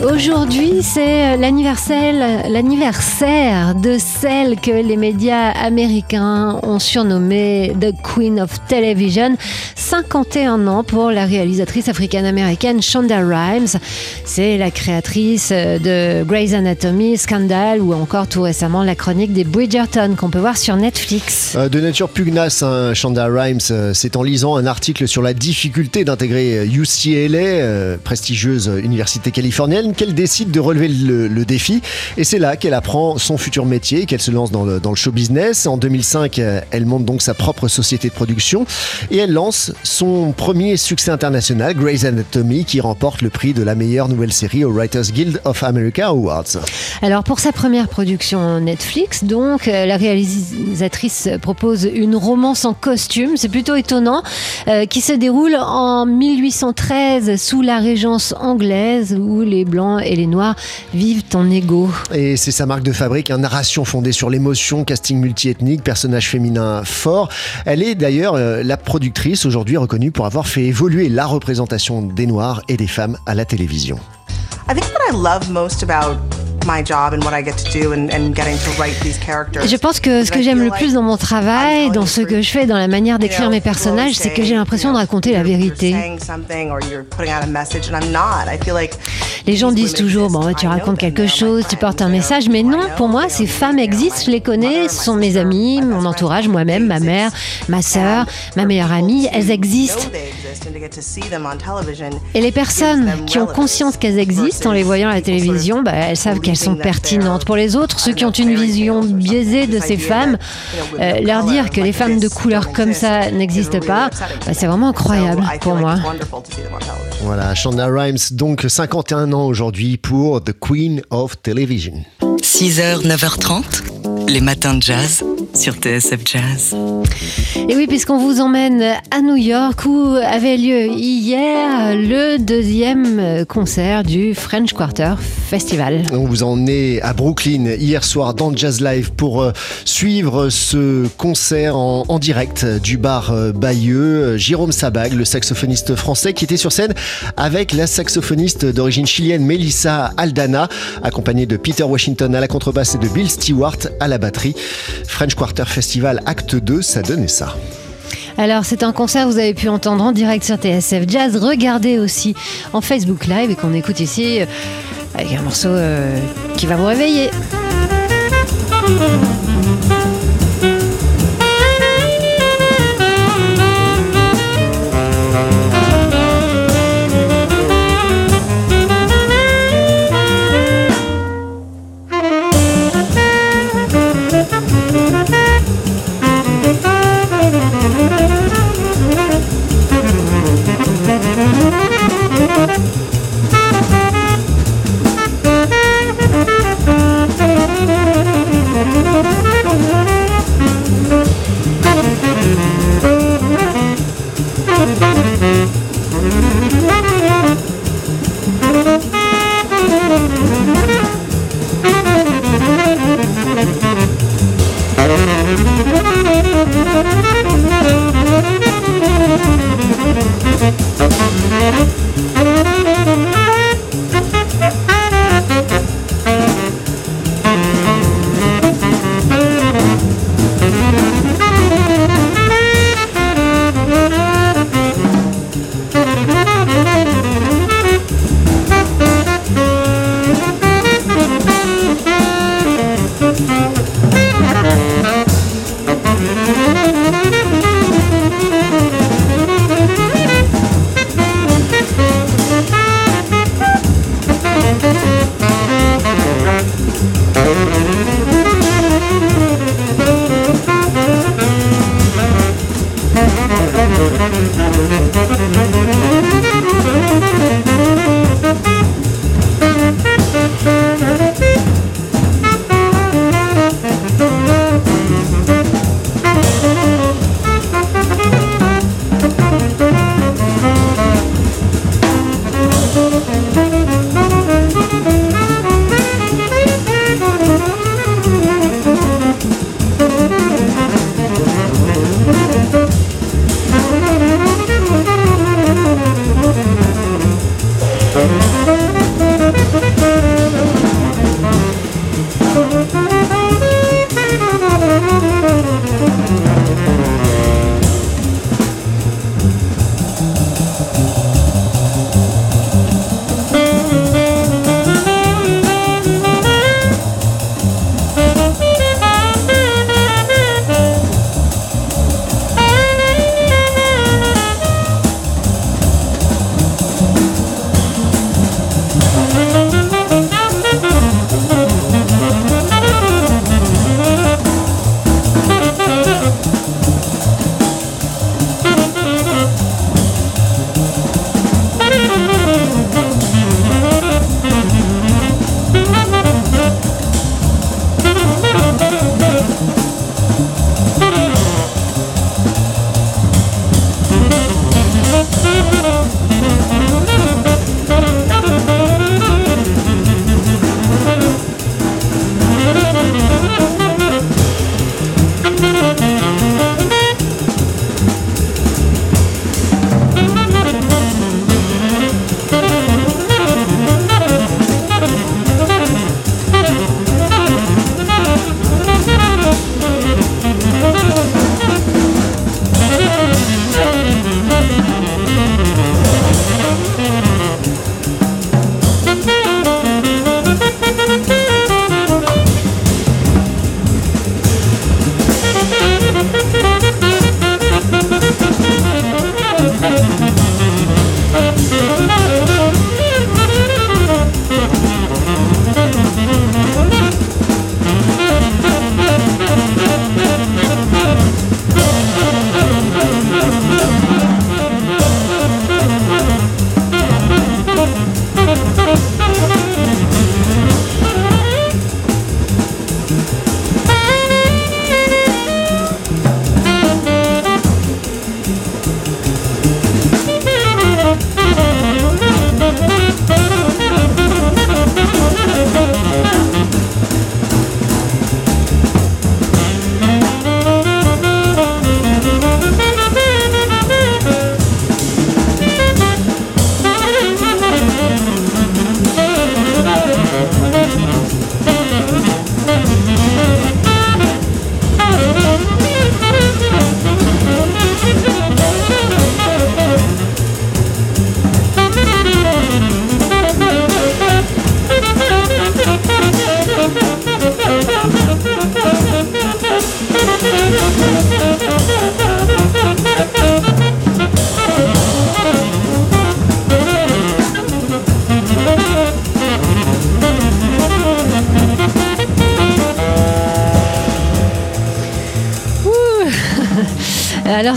Aujourd'hui, c'est l'anniversaire, l'anniversaire de celle que les médias américains ont surnommée The Queen of Television. 51 ans pour la réalisatrice africaine-américaine Shonda Rhimes. C'est la créatrice de Grey's Anatomy, Scandal ou encore tout récemment la chronique des Bridgerton qu'on peut voir sur Netflix. Euh, De nature pugnace, hein, Shonda Rhimes, euh, c'est en lisant un article sur la difficulté d'intégrer UCLA, euh, prestigieuse université californienne, qu'elle décide de relever le, défi. Et c'est là qu'elle apprend son futur métier, qu'elle se lance dans le, dans le show business. En 2005, euh, elle monte donc sa propre société de production et elle lance son premier succès international, Grey's Anatomy, qui remporte le prix de la meilleure nouvelle série au Writers Guild of America Awards. Alors pour sa première production Netflix, donc euh, la réalisatrice propose une romance en costume, c'est plutôt étonnant, euh, qui se déroule en 1813 sous la régence anglaise où les blancs et les noirs vivent en égaux. Et c'est sa marque de fabrique, une narration fondée sur l'émotion, casting multiethnique, personnage féminin fort. Elle est d'ailleurs euh, la productrice aujourd'hui reconnue pour avoir fait évoluer la représentation des Noirs et des femmes à la télévision. I think what I love most about my job and what I get to do and, and getting to write these characters. Je pense que ce que j'aime le plus dans mon travail, dans ce que je fais, dans la manière d'écrire mes personnages, c'est que j'ai l'impression de raconter la vérité. Les gens disent toujours, bon, tu racontes quelque chose, tu portes un message, mais non, pour moi, ces femmes existent, je les connais, ce sont mes amis, mon entourage, moi-même, ma mère, ma sœur, ma meilleure amie, elles existent. Et les personnes qui ont conscience qu'elles existent en les voyant à la télévision, bah, elles savent qu'elles sont pertinentes. Pour les autres, ceux qui ont une vision biaisée de ces femmes, euh, leur dire que les femmes de couleur comme ça n'existent pas, bah, c'est vraiment incroyable pour moi. Voilà, Shonda Rhimes, donc 51 ans aujourd'hui pour The Queen of Television. 6h, 9h30, les matins de jazz sur TSF Jazz. Et oui, puisqu'on vous emmène à New York où avait lieu hier le deuxième concert du French Quarter Festival. On vous en est à Brooklyn hier soir dans Jazz Live pour euh, suivre ce concert en, en direct du bar euh, Bayeux. Jérôme Sabag, le saxophoniste français, qui était sur scène avec la saxophoniste d'origine chilienne Melissa Aldana, accompagnée de Peter Washington à la contrebasse et de Bill Stewart à la batterie. French Quarter Festival Acte 2, ça donnait ça. Alors c'est un concert que vous avez pu entendre en direct sur TSF Jazz. Regardez aussi en Facebook Live et qu'on écoute ici euh, avec un morceau euh, qui va vous réveiller.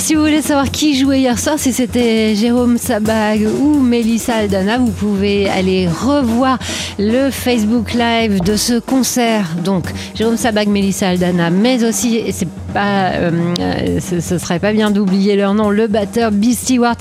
Si vous voulez savoir qui jouait hier soir, si c'était Jérôme Sabag ou Mélissa Aldana, vous pouvez aller revoir le Facebook Live de ce concert. Donc, Jérôme Sabag, Mélissa Aldana, mais aussi, et c'est pas, euh, ce, ce serait pas bien d'oublier leur nom, le batteur B. Stewart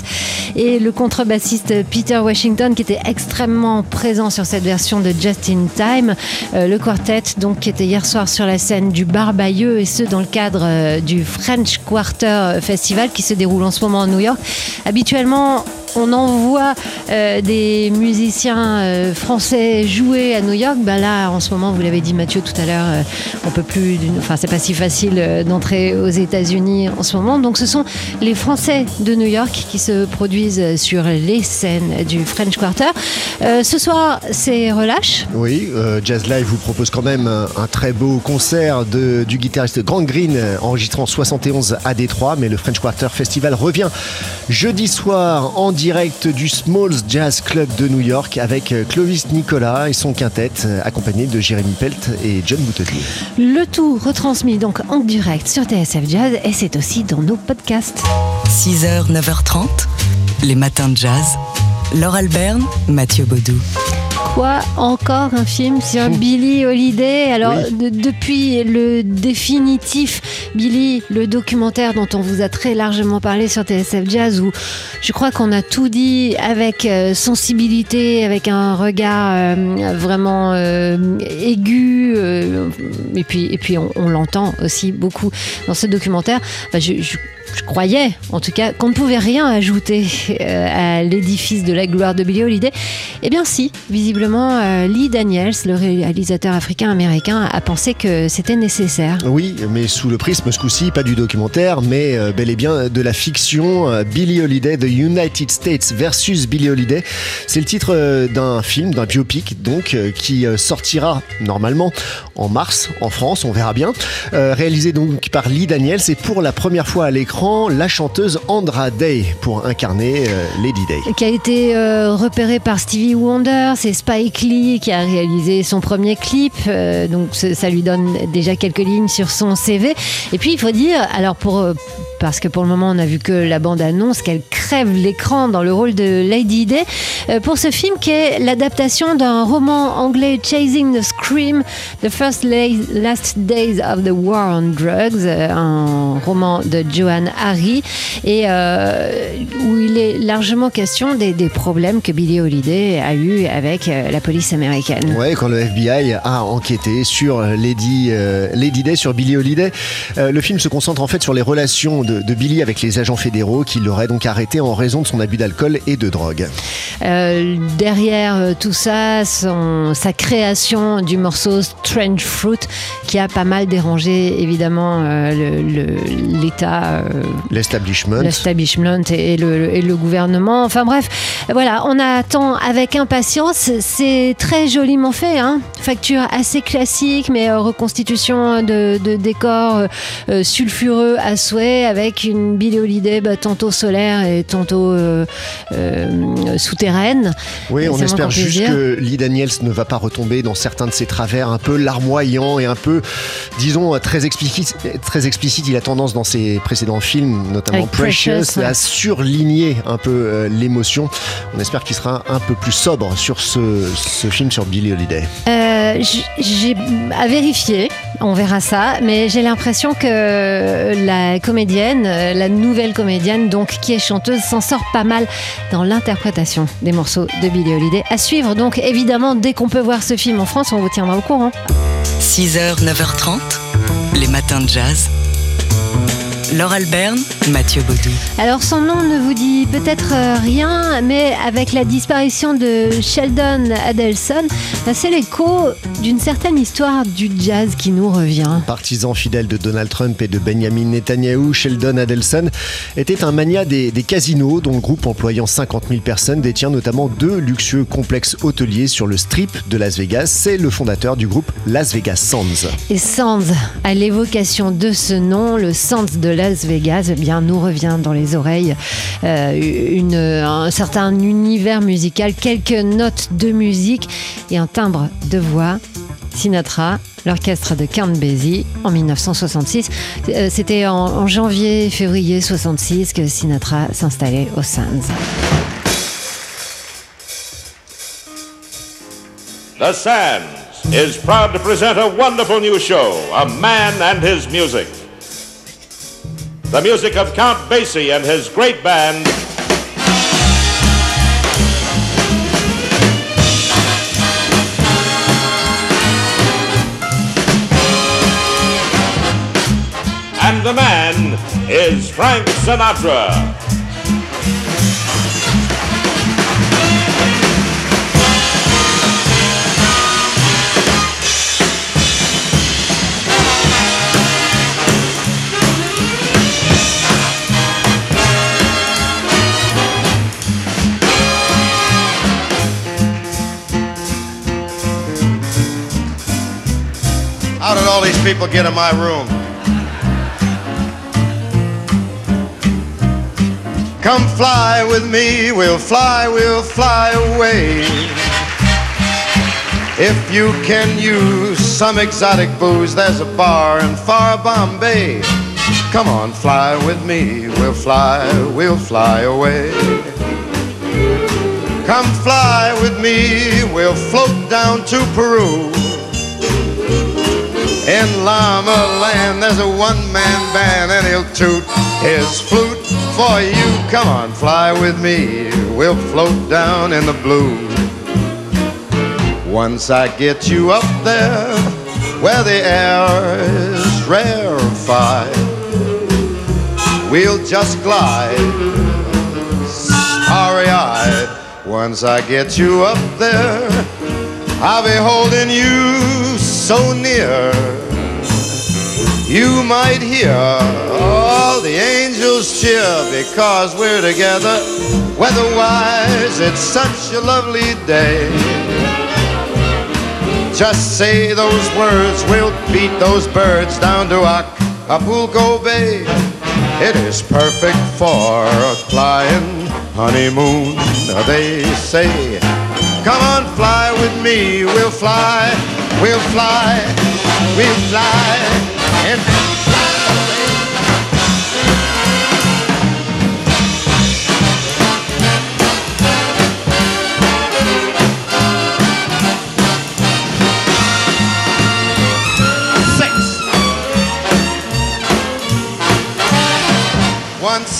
et le contrebassiste Peter Washington qui était extrêmement présent sur cette version de Just in Time. Euh, le quartet, donc, qui était hier soir sur la scène du Bar Bayeux et ce dans le cadre euh, du French Quarter Festival qui se déroule en ce moment à New York. Habituellement, on envoie euh, des musiciens euh, français jouer à New York. Ben là, en ce moment, vous l'avez dit Mathieu tout à l'heure, euh, on peut plus, enfin c'est pas si facile euh, d'entrer aux États-Unis en ce moment. Donc ce sont les Français de New York qui se produisent sur les scènes du French Quarter. Ce soir, c'est relâche. Oui, Jazz Live vous propose quand même un, très beau concert de, du guitariste Grant Green euh, enregistré en 71 à Détroit, mais le French Quarter Festival revient jeudi soir en direct du Smalls Jazz Club de New York avec euh, Clovis Nicolas et son quintet euh, accompagné de Jérémy Pelt et John Boutelier. Le tout retransmis donc en direct sur TSF Jazz et c'est aussi dans nos podcasts. 6h, 9h30, les matins de jazz. Laure Alberne, Mathieu Baudou. Quoi Encore un film sur Billy Holiday? Alors, Oui. de- depuis le définitif Billy, le documentaire dont on vous a très largement parlé sur TSF Jazz, où je crois qu'on a tout dit avec euh, sensibilité, avec un regard euh, vraiment euh, aigu, et puis, et puis on, on l'entend aussi beaucoup dans ce documentaire. Enfin, je- je- je croyais, en tout cas, qu'on ne pouvait rien ajouter euh, à l'édifice de la gloire de Billie Holiday. Eh bien, si, visiblement, euh, Lee Daniels, le réalisateur africain-américain, a pensé que c'était nécessaire. Oui, mais sous le prisme ce coup-ci, pas du documentaire, mais euh, bel et bien de la fiction Billie Holiday, The United States versus Billie Holiday. C'est le titre d'un film, d'un biopic, donc, qui sortira normalement en mars en France, on verra bien. Réalisé donc par Lee Daniels et pour la première fois à l'écran, la chanteuse Andra Day pour incarner euh, Lady Day. qui a été euh, repéré par Stevie Wonder, c'est Spike Lee qui a réalisé son premier clip, euh, donc ça lui donne déjà quelques lignes sur son CV. Et puis il faut dire, alors parce que pour le moment on a vu que la bande annonce qu'elle crève l'écran dans le rôle de Lady Day pour ce film qui est l'adaptation d'un roman anglais Chasing the Scream, The First La- Last Days of the War on Drugs, roman de Joanne Harry et euh, où il est largement question des, des problèmes que Billie Holiday a eu avec euh, la police américaine. Ouais, quand le FBI a enquêté sur Lady, euh, Lady Day, sur Billie Holiday, Euh, le film se concentre en fait sur les relations de, de Billie avec les agents fédéraux qui l'auraient donc arrêté en raison de son abus d'alcool et de drogue. Derrière tout ça, son- sa création du morceau Strange Fruit qui a pas mal dérangé évidemment le- le- l'État. euh, L'establishment. l'establishment et, et le, et le gouvernement. Enfin bref, voilà, on attend avec impatience. C'est très joliment fait, hein. facture assez classique, mais euh, reconstitution de, de décors euh, sulfureux à souhait, avec une Billie Holiday bah, tantôt solaire et tantôt euh, euh, souterraine. Oui, on espère juste que Lee Daniels ne va pas retomber dans certains de ses travers un peu larmoyants et un peu, disons, très explicite. Très explicite. Il a tendance dans ses précédents films, notamment Avec Precious, Precious, ouais. à surligner un peu euh, l'émotion. On espère qu'il sera un peu plus sobre sur ce, ce film sur Billie Holiday. Euh, j'ai à vérifier, on verra ça, mais j'ai l'impression que la comédienne, euh, la nouvelle comédienne, donc qui est chanteuse, s'en sort pas mal dans l'interprétation des morceaux de Billie Holiday. À suivre, donc évidemment, dès qu'on peut voir ce film en France, on vous tiendra au courant. 6h, 9h30, les matins de jazz. Laure Alberne, Mathieu Baudou. Alors son nom ne vous dit peut-être euh, rien, mais avec la disparition de Sheldon Adelson, c'est l'écho d'une certaine histoire du jazz qui nous revient. Partisan fidèle de Donald Trump et de Benjamin Netanyahu, Sheldon Adelson était un mania des, des casinos dont le groupe employant 50 000 personnes détient notamment deux luxueux complexes hôteliers sur le strip de Las Vegas. C'est le fondateur du groupe Las Vegas Sands. Et Sands, à l'évocation de ce nom, le Sands de Las Vegas, eh bien, nous revient dans les oreilles euh, un certain univers musical, quelques notes de musique et un timbre de voix Sinatra, l'orchestre de Count Basie en 1966. Euh, C'était en, en janvier, février 66 que Sinatra s'installait au Sands. The Sands is proud to present a wonderful new show, A Man and His Music. The music of Count Basie and his great band. And the man is Frank Sinatra. All these people get in my room? Come fly with me, we'll fly, we'll fly away. If you can use some exotic booze, there's a bar in far Bombay. Come on, fly with me, we'll fly, we'll fly away. Come fly with me, we'll float down to Peru. In Llama Land, there's a one-man band, and he'll toot his flute for you. Come on, fly with me. We'll float down in the blue. Once I get you up there, where the air is rarefied, we'll just glide, starry-eyed. Once I get you up there, I'll be holding you so near. You might hear all the angels cheer because we're together. Weatherwise, it's such a lovely day. Just say those words, we'll beat those birds down to Acapulco Bay. It is perfect for a flying honeymoon, they say. Come on, fly with me, we'll fly, we'll fly, we'll fly, Once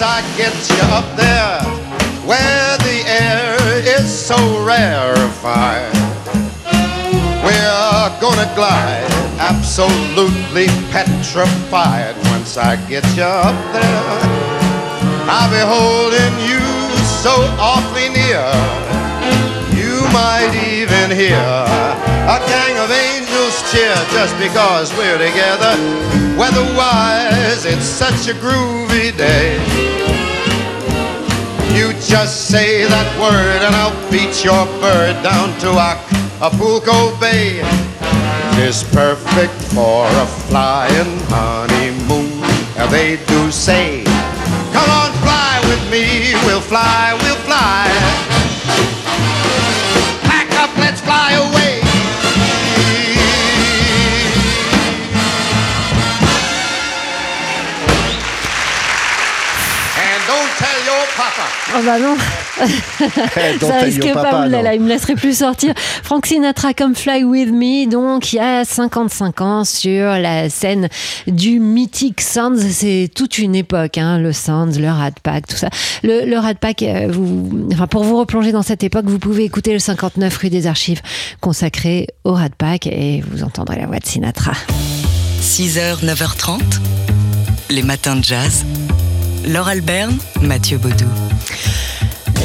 I get you up there, where the air is so rarefied, we're gonna glide, absolutely petrified. Once I get you up there, I'll be holding you so awfully near. You might even hear a gang of angels cheer just because we're together. Weatherwise, it's such a groovy day. You just say that word and I'll beat your bird down to Acapulco Bay. Is perfect for a flying honeymoon. Now they do say, come on, fly with me. We'll fly, we'll fly. Pack up, let's fly away. And don't tell your papa. Oh bah non Ça risque pas, papa, oulala, non. il me laisserait plus sortir. Frank Sinatra comme Fly With Me, donc il y a 55 ans sur la scène du mythique Sands. C'est toute une époque, hein, le Sands, le Rat Pack, tout ça. Le, le Rat Pack, euh, vous, enfin, pour vous replonger dans cette époque, vous pouvez écouter le 59 rue des Archives consacré au Rat Pack et vous entendrez la voix de Sinatra. 6h, 9h30, les matins de jazz. Laure Alberne, Mathieu Baudou.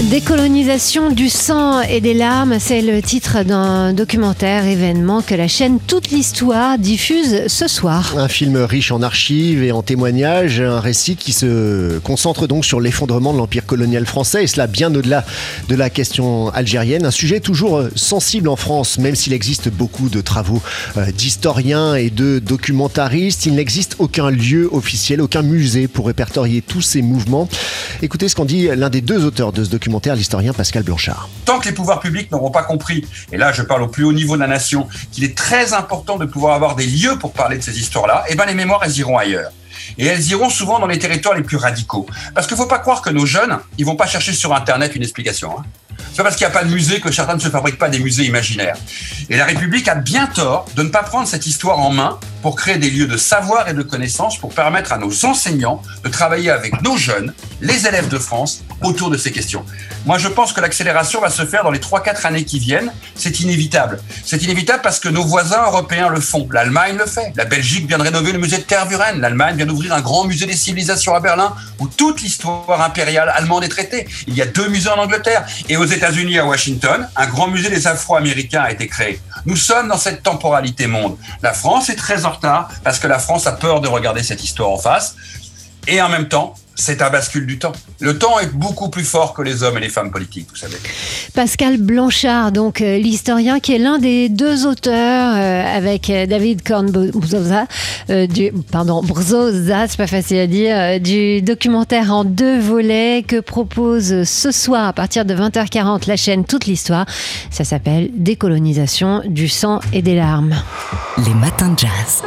Décolonisation du sang et des larmes, c'est le titre d'un documentaire événement que la chaîne Toute l'Histoire diffuse ce soir. Un film riche en archives et en témoignages, un récit qui se concentre donc sur l'effondrement de l'empire colonial français et cela bien au-delà de la question algérienne. Un sujet toujours euh, sensible en France, même s'il existe beaucoup de travaux euh, d'historiens et de documentaristes, il n'existe aucun lieu officiel, aucun musée pour répertorier tous ces mouvements. Écoutez ce qu'en dit l'un des deux auteurs de ce documentaire documentaire l'historien Pascal Blanchard. Tant que les pouvoirs publics n'auront pas compris, et là je parle au plus haut niveau de la nation, qu'il est très important de pouvoir avoir des lieux pour parler de ces histoires-là, eh ben les mémoires, elles iront ailleurs. Et elles iront souvent dans les territoires les plus radicaux. Parce qu'il ne faut pas croire que nos jeunes, ils vont pas chercher sur Internet une explication. Hein. C'est pas parce qu'il n'y a pas de musée que certains ne se fabriquent pas des musées imaginaires. Et la République a bien tort de ne pas prendre cette histoire en main pour créer des lieux de savoir et de connaissance pour permettre à nos enseignants de travailler avec nos jeunes, les élèves de France, autour de ces questions. Moi, je pense que l'accélération va se faire dans les 3-4 années qui viennent. C'est inévitable. C'est inévitable parce que nos voisins européens le font. L'Allemagne le fait. La Belgique vient de rénover le musée de Tervuren. L'Allemagne vient d'ouvrir un grand musée des civilisations à Berlin où toute l'histoire impériale allemande est traitée. Il y a deux musées en Angleterre. Et aux États-Unis, à Washington, un grand musée des Afro-Américains a été créé. Nous sommes dans cette temporalité monde. La France est très en parce que la France a peur de regarder cette histoire en face. Et en même temps, c'est un bascule du temps. Le temps est beaucoup plus fort que les hommes et les femmes politiques, vous savez. Pascal Blanchard, donc euh, l'historien qui est l'un des deux auteurs euh, avec euh, David Kornbroza, du pardon Brzoza, c'est pas facile à dire, du documentaire en deux volets que propose ce soir à partir de 20h40 la chaîne Toute l'histoire. Ça s'appelle Décolonisation du sang et des larmes. Les matins de jazz.